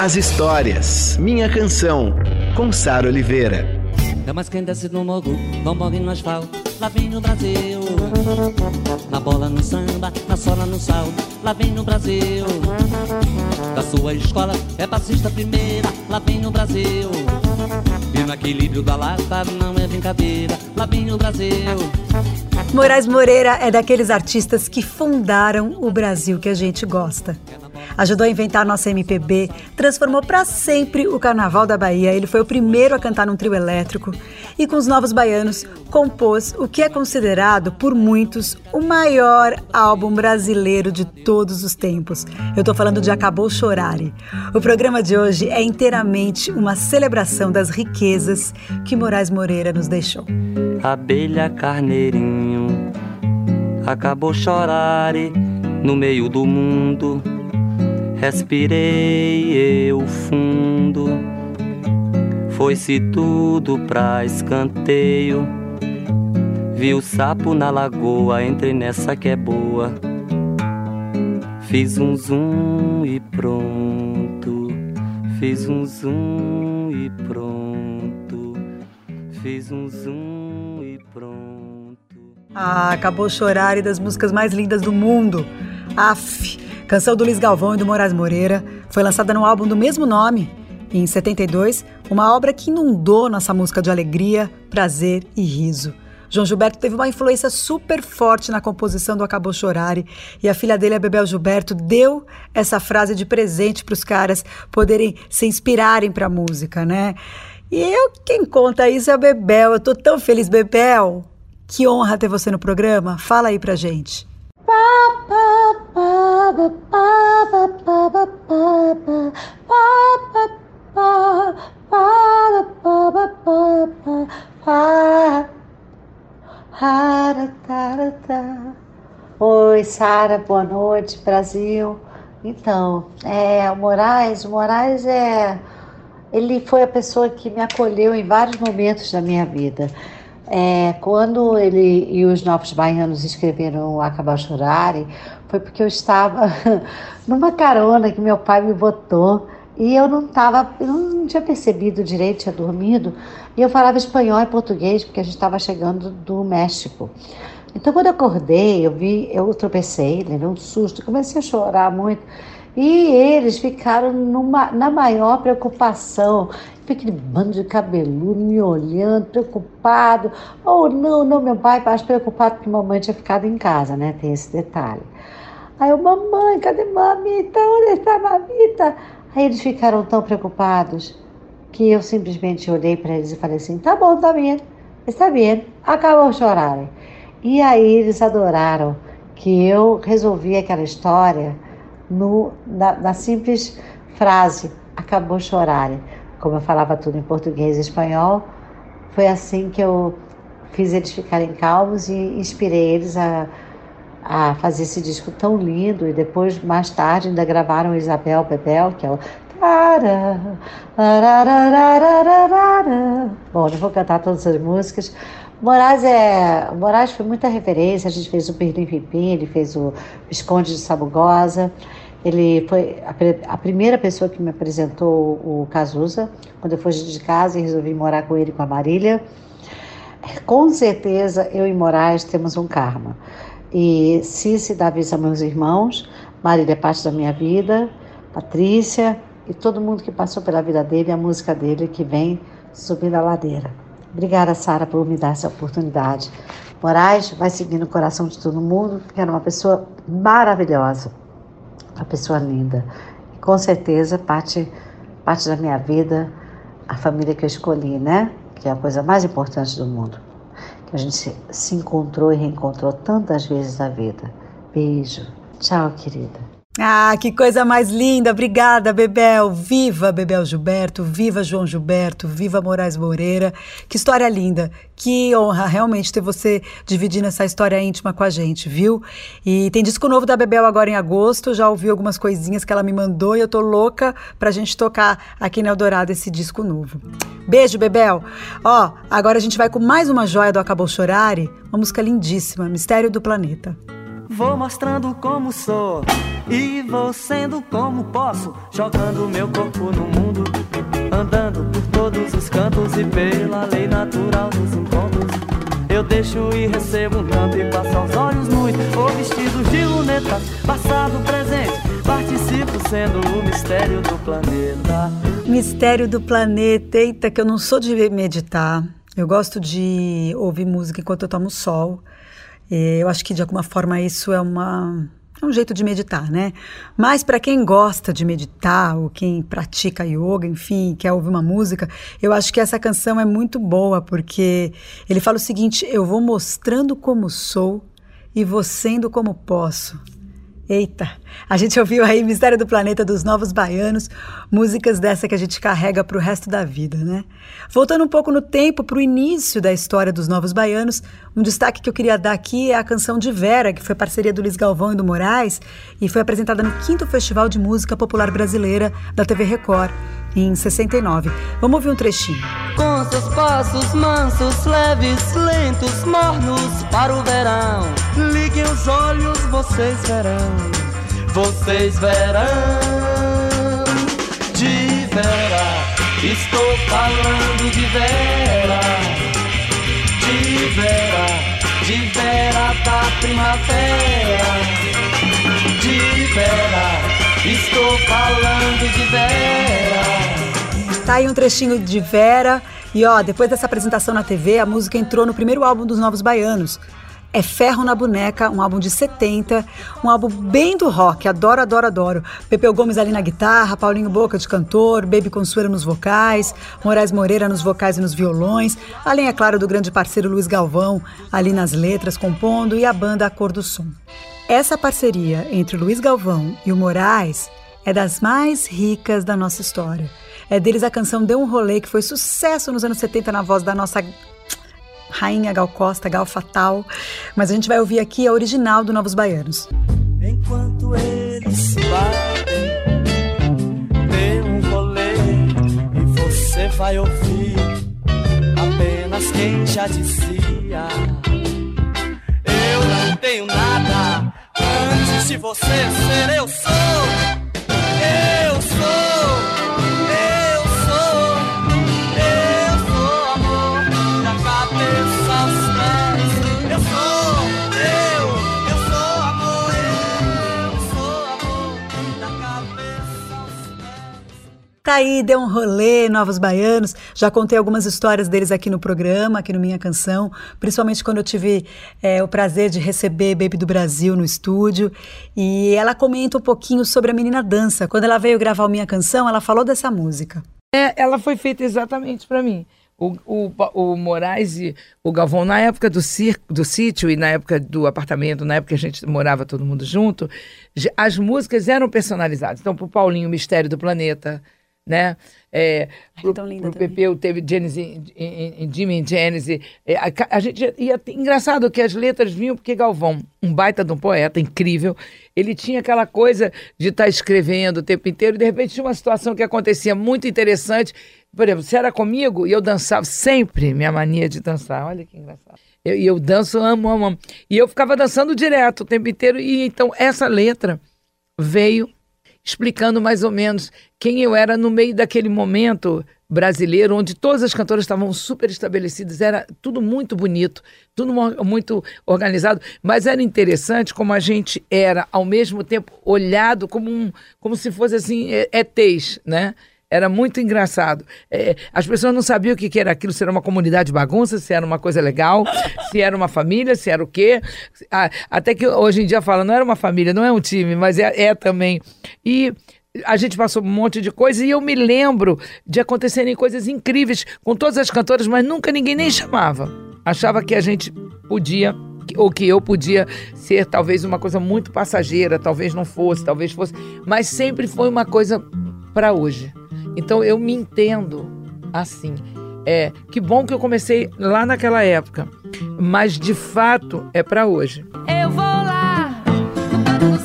as histórias. Minha canção, com Sara Oliveira. É mais quem desce no morro, vambora no asfalto, lá vem no Brasil. Na bola, no samba, na sola, no sal, lá vem no Brasil. Da sua escola, é passista primeira, lá vem no Brasil. E no equilíbrio da lata, não é brincadeira, lá vem no Brasil. Moraes Moreira é daqueles artistas que fundaram o Brasil que a gente gosta. Ajudou a inventar nossa MPB, transformou para sempre o Carnaval da Bahia. Ele foi o primeiro a cantar num trio elétrico e, com os Novos Baianos, compôs o que é considerado por muitos o maior álbum brasileiro de todos os tempos. Eu estou falando de Acabou Chorare. O programa de hoje é inteiramente uma celebração das riquezas que Moraes Moreira nos deixou. Abelha carneirinho, acabou chorare no meio do mundo Respirei eu fundo, foi-se tudo pra escanteio. Vi o sapo na lagoa, entrei nessa que é boa. Fiz um zoom e pronto. Fiz um zoom e pronto. Fiz um zoom e pronto. Ah, acabou chorar e das músicas mais lindas do mundo. Aff. Canção do Luiz Galvão e do Moraes Moreira foi lançada no álbum do mesmo nome, em 72, uma obra que inundou nossa música de alegria, prazer e riso. João Gilberto teve uma influência super forte na composição do Acabou Chorare e a filha dele, a Bebel Gilberto, deu essa frase de presente para os caras poderem se inspirarem para a música, né? E eu, quem conta isso é a Bebel. Eu tô tão feliz, Bebel. Que honra ter você no programa. Fala aí pra gente. Oi, Sara, boa noite, Brasil. Então, é, o Moraes, o Moraes é, ele foi a pessoa que me acolheu em vários momentos da minha vida. É, quando ele e os Novos Baianos escreveram Acabar Chorare, foi porque eu estava numa carona que meu pai me botou e eu não estava, eu não tinha percebido direito, tinha dormido, e eu falava espanhol e português porque a gente estava chegando do México. Então, quando eu acordei, eu vi, eu tropecei, levei um susto, comecei a chorar muito. E eles ficaram numa, na maior preocupação. Aquele bando de cabeludo me olhando, preocupado. Oh, não, não, meu pai, acho preocupado porque mamãe tinha ficado em casa, né? Tem esse detalhe. Aí eu, mamãe, cadê mamita? Onde está mamita? Aí eles ficaram tão preocupados que eu simplesmente olhei para eles e falei assim: tá bom, tá bem, está bem. Acabou de chorar. E aí eles adoraram que eu resolvi aquela história no, na, na simples frase, acabou chorar. Como eu falava tudo em português e espanhol, foi assim que eu fiz eles ficarem calmos e inspirei eles a, a fazer esse disco tão lindo. E depois, mais tarde, ainda gravaram Isabel Bebel, que é o. Bom, não vou cantar todas as músicas. Moraes é. Moraes foi muita referência. A gente fez o Pirlim Pipim, ele fez o Visconde de Sabugosa. Ele foi a, a, primeira pessoa que me apresentou o Cazuza, quando eu fui de casa e resolvi morar com ele com a Marília. Com certeza, eu e Moraes temos um karma. E Cici, Davi são meus irmãos, Marília é parte da minha vida, Patrícia e todo mundo que passou pela vida dele, a música dele que vem subindo a ladeira. Obrigada, Sara, por me dar essa oportunidade. Moraes vai seguir no coração de todo mundo, porque era uma pessoa maravilhosa uma pessoa linda. E com certeza parte, parte da minha vida, a família que eu escolhi, né? Que é a coisa mais importante do mundo. Que a gente se, se encontrou e reencontrou tantas vezes na vida. Beijo. Tchau, querida. Ah, que coisa mais linda! Obrigada, Bebel! Viva Bebel Gilberto, viva João Gilberto, viva Moraes Moreira. Que história linda! Que honra realmente ter você dividindo essa história íntima com a gente, viu? E tem disco novo da Bebel agora em agosto, já ouvi algumas coisinhas que ela me mandou e eu tô louca pra gente tocar aqui no Eldorado esse disco novo. Beijo, Bebel! Ó, agora a gente vai com mais uma joia do Acabou Chorare, uma música lindíssima, Mistério do Planeta. Vou mostrando como sou e vou sendo como posso, jogando meu corpo no mundo, andando por todos os cantos e pela lei natural dos encontros. Eu deixo e recebo um tanto e passo aos olhos muito, ou vestidos de lunetas, passado, presente, participo sendo o mistério do planeta. Mistério do planeta, eita, que eu não sou de meditar. Eu gosto de ouvir música enquanto eu tomo sol. Eu acho que de alguma forma isso é uma é um jeito de meditar, né? Mas para quem gosta de meditar ou quem pratica yoga, enfim, quer ouvir uma música, eu acho que essa canção é muito boa porque ele fala o seguinte: eu vou mostrando como sou e vou sendo como posso. Eita, a gente ouviu aí Mistério do Planeta dos Novos Baianos, músicas dessa que a gente carrega para o resto da vida, né? Voltando um pouco no tempo, para o início da história dos Novos Baianos, um destaque que eu queria dar aqui é a canção de Vera, que foi parceria do Luiz Galvão e do Moraes e foi apresentada no 5 Festival de Música Popular Brasileira da TV Record em 69. Vamos ouvir um trechinho. Com seus passos mansos, leves, lentos, mornos para o verão. Liguem os olhos, vocês verão. Vocês verão. De Vera, estou falando de Vera. De Vera, de Vera da primavera. De Vera. Estou falando de Vera. Tá aí um trechinho de Vera. E ó, depois dessa apresentação na TV, a música entrou no primeiro álbum dos Novos Baianos. É Ferro na Boneca, um álbum de 70, um álbum bem do rock, adoro, adoro, adoro. Pepeu Gomes ali na guitarra, Paulinho Boca de cantor, Baby Consuela nos vocais, Moraes Moreira nos vocais e nos violões, além, é claro, do grande parceiro Luiz Galvão ali nas letras, compondo, e a banda A Cor do Som. Essa parceria entre Luiz Galvão e o Moraes é das mais ricas da nossa história. É deles a canção Deu um Rolê, que foi sucesso nos anos 70 na voz da nossa rainha Gal Costa, Gal Fatal. Mas a gente vai ouvir aqui a original do Novos Baianos. Enquanto eles batem, dê um rolê e você vai ouvir apenas quem já dizia. Eu não tenho nada Antes de você ser, eu sou. Eu sou. Tá aí, deu um rolê, Novos Baianos. Já contei algumas histórias deles aqui no programa, aqui no Minha Canção, principalmente quando eu tive é, o prazer de receber Baby do Brasil no estúdio. E ela comenta um pouquinho sobre a menina dança. Quando ela veio gravar Minha Canção, ela falou dessa música. É, ela foi feita exatamente para mim. O, o, o, Moraes e o Galvão, na época do, circo, do sítio e na época do apartamento, na época que a gente morava todo mundo junto, as músicas eram personalizadas. Então, para o Paulinho, Mistério do Planeta, né? É, pro, tão linda pro Pepeu teve Genesis, Jimmy Genesis. É, a, a, gente ia, engraçado que as letras vinham porque Galvão, um baita de um poeta incrível, ele tinha aquela coisa de estar tá escrevendo o tempo inteiro e de repente tinha uma situação que acontecia muito interessante. Por exemplo, se era comigo e eu dançava sempre, minha mania de dançar, olha que engraçado. E eu, eu danço, amo, amo, amo. E eu ficava dançando direto o tempo inteiro. E então essa letra veio explicando mais ou menos quem eu era no meio daquele momento brasileiro, onde todas as cantoras estavam super estabelecidas, era tudo muito bonito, tudo muito organizado, mas era interessante como a gente era, ao mesmo tempo, olhado como, um, como se fosse assim, ETs, né? Era muito engraçado. É, as pessoas não sabiam o que, que era aquilo, se era uma comunidade de bagunça, se era uma coisa legal, se era uma família, se era o quê. Ah, até que hoje em dia fala, não era uma família, não é um time, mas é, é também. E a gente passou um monte de coisa e eu me lembro de acontecerem coisas incríveis com todas as cantoras, mas nunca ninguém nem chamava. Achava que a gente podia ou que eu podia ser talvez uma coisa muito passageira, talvez não fosse, talvez fosse, mas sempre foi uma coisa para hoje. Então eu me entendo assim. É, que bom que eu comecei lá naquela época, mas de fato é para hoje. Eu vou lá no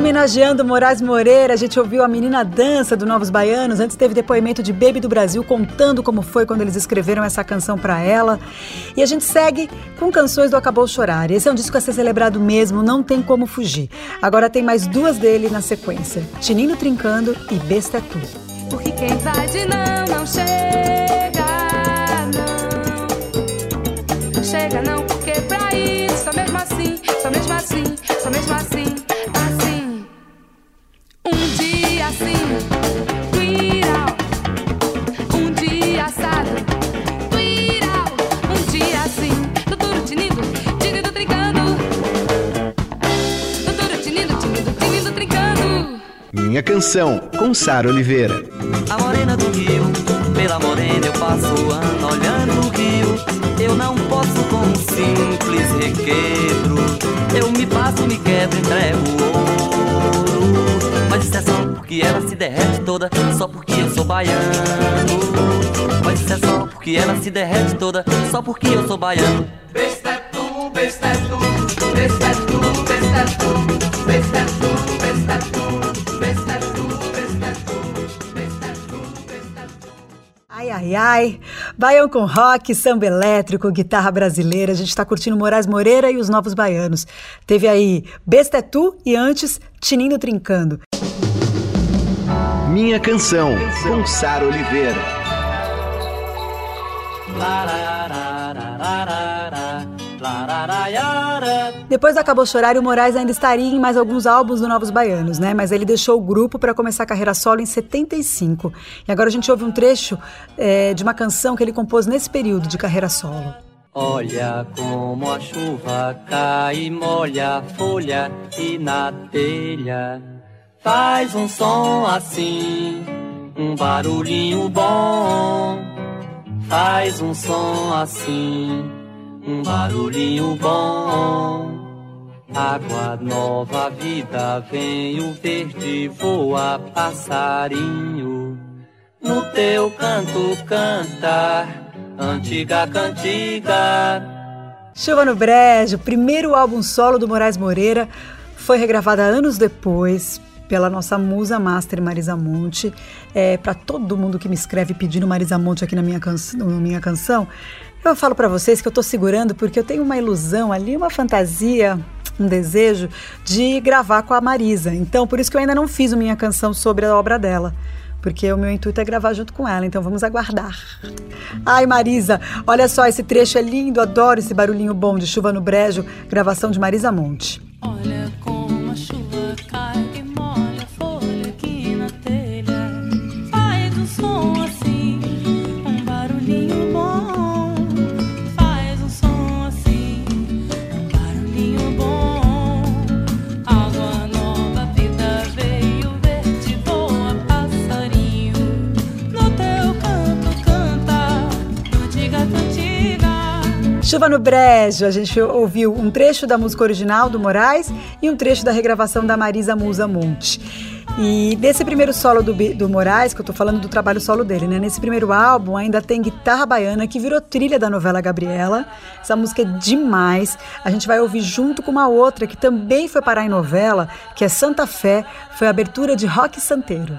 Homenageando Moraes Moreira, a gente ouviu a menina dança do Novos Baianos. Antes teve depoimento de Baby do Brasil contando como foi quando eles escreveram essa canção para ela. E a gente segue com canções do Acabou Chorar. Esse é um disco a ser celebrado mesmo, não tem como fugir. Agora tem mais duas dele na sequência: Tinindo Trincando e Besta é Tu. Porque quem vai de não, não chega, não. Chega não, porque pra ir, só mesmo assim, só mesmo assim, só mesmo assim. Minha canção, com Sara Oliveira. A morena do rio, pela morena eu passo o ano olhando o rio. Eu não posso com um simples requebro. Eu me passo, me quebro, entrego ouro. É só porque ela se derrete toda, só porque eu sou baiano. Isso é só porque ela se derrete toda, só porque eu sou baiano. Besta é tu, besta é tu, besta é tu, besta é tu, besta é tu, besta é tu, besta é tu, besta é tu, besta é tu, besta é tu. Ai, ai, ai. Baião com rock, samba elétrico, guitarra brasileira. A gente tá curtindo Moraes Moreira e os Novos Baianos. Teve aí Besta é Tu e antes Tinindo Trincando. Minha canção, com Sara Oliveira. Depois do Acabou Chorar, o Moraes ainda estaria em mais alguns álbuns do Novos Baianos, né? Mas ele deixou o grupo para começar a carreira solo em 75. E agora a gente ouve um trecho é, de uma canção que ele compôs nesse período de carreira solo. Olha como a chuva cai molha a folha e na telha faz um som assim, um barulhinho bom. Faz um som assim, um barulhinho bom. Água nova, vida vem, o verde voa, passarinho. No teu canto canta, antiga cantiga. Chuva no Brejo, primeiro álbum solo do Moraes Moreira, foi regravado anos depois pela nossa musa master Marisa Monte. É, para todo mundo que me escreve pedindo Marisa Monte aqui na minha, canção, na minha canção, eu falo para vocês que eu tô segurando porque eu tenho uma ilusão ali, uma fantasia, um desejo de gravar com a Marisa. Então, por isso que eu ainda não fiz minha canção sobre a obra dela porque o meu intuito é gravar junto com ela, então vamos aguardar. Ai, Marisa, olha só, esse trecho é lindo, adoro esse barulhinho bom de chuva no brejo, gravação de Marisa Monte. Olha como no Brejo, a gente ouviu um trecho da música original do Moraes e um trecho da regravação da Marisa Musa Monte. E nesse primeiro solo do, do Moraes, que eu tô falando do trabalho solo dele, né? Nesse primeiro álbum ainda tem guitarra baiana que virou trilha da novela Gabriela. Essa música é demais. A gente vai ouvir junto com uma outra que também foi parar em novela, que é Santa Fé, foi a abertura de Rock Santeiro.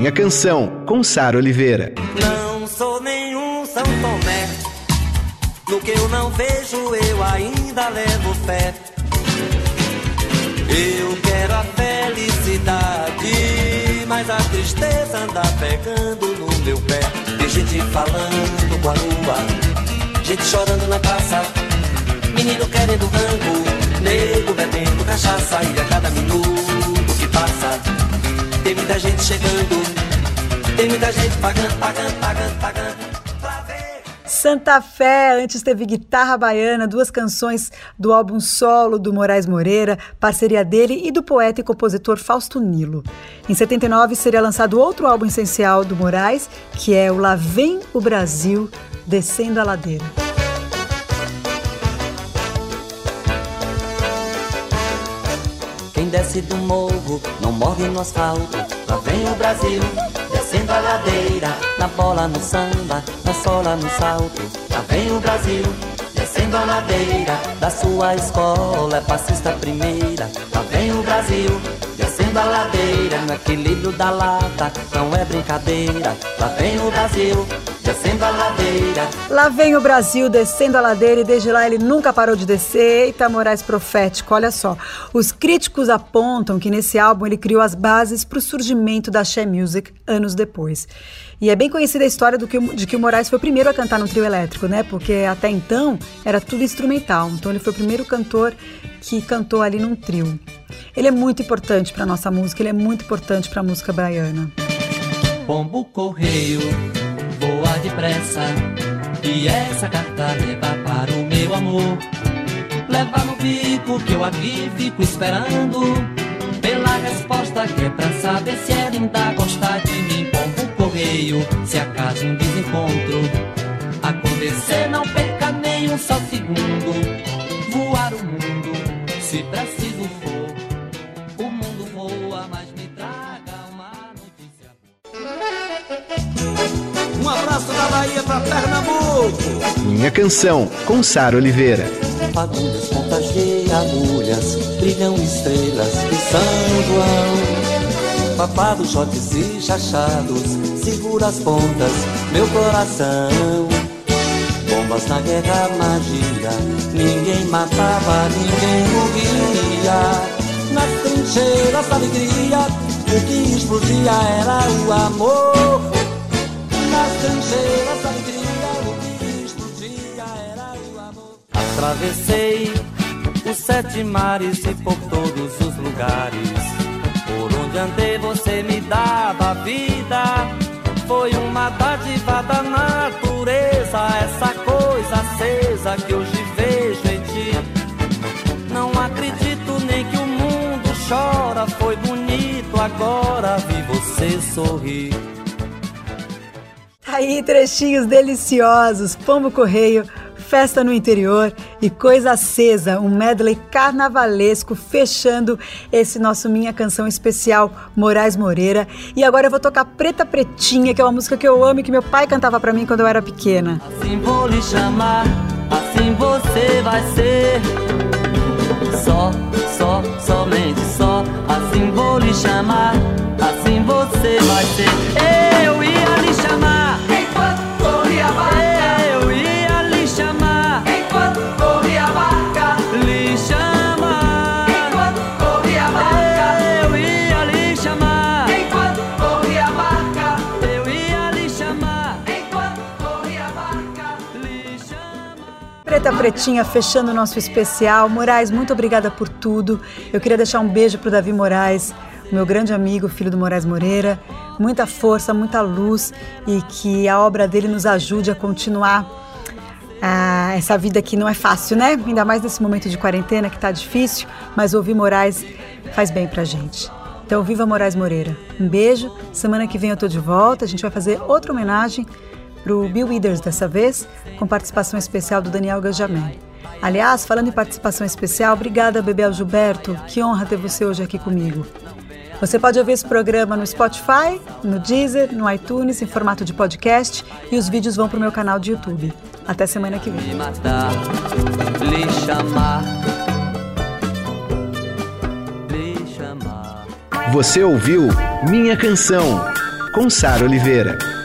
Minha Canção, com Sara Oliveira. Não sou nenhum São Tomé. No que eu não vejo, eu ainda levo fé. Eu quero a felicidade, mas a tristeza anda pegando no meu pé. Tem gente falando com a lua, gente chorando na praça, menino querendo rango, nego bebendo cachaça e a cada minuto que passa tem muita gente chegando, tem muita gente pagando, pagando, pagando, pagando. Santa Fé, antes teve Guitarra Baiana, duas canções do álbum solo do Moraes Moreira, parceria dele e do poeta e compositor Fausto Nilo. Em 79 seria lançado outro álbum essencial do Moraes, que é o Lá Vem o Brasil, Descendo a Ladeira. Desce do morro não morre no asfalto. Lá vem o Brasil, descendo a ladeira. Na bola, no samba, na sola, no salto. Lá vem o Brasil, descendo a ladeira. Da sua escola é passista primeira. Lá vem o Brasil, descendo a ladeira. No equilíbrio da lata, não é brincadeira. Lá vem o Brasil, descendo a ladeira. Lá vem o Brasil descendo a ladeira e desde lá ele nunca parou de descer. Eita, Moraes profético, olha só. Os críticos apontam que nesse álbum ele criou as bases para o surgimento da She Music anos depois. E é bem conhecida a história do que, de que o Moraes foi o primeiro a cantar no trio elétrico, né? Porque até então era tudo instrumental. Então ele foi o primeiro cantor que cantou ali num trio. Ele é muito importante para nossa música, ele é muito importante para a música baiana. Pombo correio, voa depressa. E essa carta leva para o meu amor. Leva no bico que eu aqui fico esperando. Pela resposta que é pra saber se ela ainda gosta de mim. Pombo correio, se acaso um desencontro acontecer, não perca nem um só abraço da Bahia pra Pernambuco. Minha Canção, com Sara Oliveira. Fagulhas contagia agulhas, brilham estrelas de São João. Papados, shotes e chachados, segura as pontas, meu coração. Bombas na guerra, magia, ninguém matava, ninguém morria. Nas trincheiras da alegria, o que explodia era o amor. Nas trincheiras alegria, era o amor. Atravessei os sete mares e por todos os lugares. Por onde andei você me dava vida. Foi uma dádiva da natureza, essa coisa acesa que hoje vejo em ti. Não acredito nem que o mundo chora. Foi bonito agora vi você sorrir. Aí, trechinhos deliciosos, Pombo Correio, Festa no Interior e Coisa Acesa, um medley carnavalesco fechando esse nosso Minha Canção Especial Moraes Moreira. E agora eu vou tocar Preta Pretinha, que é uma música que eu amo e que meu pai cantava pra mim quando eu era pequena. Assim vou lhe chamar, assim você vai ser. Só, só, somente só. Assim vou lhe chamar, assim você vai ser. Eu ia lhe chamar. Preta Pretinha fechando o nosso especial. Moraes, muito obrigada por tudo. Eu queria deixar um beijo pro Davi Moraes, meu grande amigo, filho do Moraes Moreira. Muita força, muita luz e que a obra dele nos ajude a continuar ah, essa vida que não é fácil, né? Ainda mais nesse momento de quarentena que tá difícil, mas ouvir Moraes faz bem pra gente. Então, viva Moraes Moreira. Um beijo. Semana que vem eu tô de volta. A gente vai fazer outra homenagem pro Bill Withers dessa vez, com participação especial do Daniel Gajamel. Aliás, falando em participação especial, obrigada, Bebel Gilberto. Que honra ter você hoje aqui comigo. Você pode ouvir esse programa no Spotify, no Deezer, no iTunes, em formato de podcast, e os vídeos vão pro meu canal de YouTube. Até semana que vem. Você ouviu Minha Canção, com Sara Oliveira.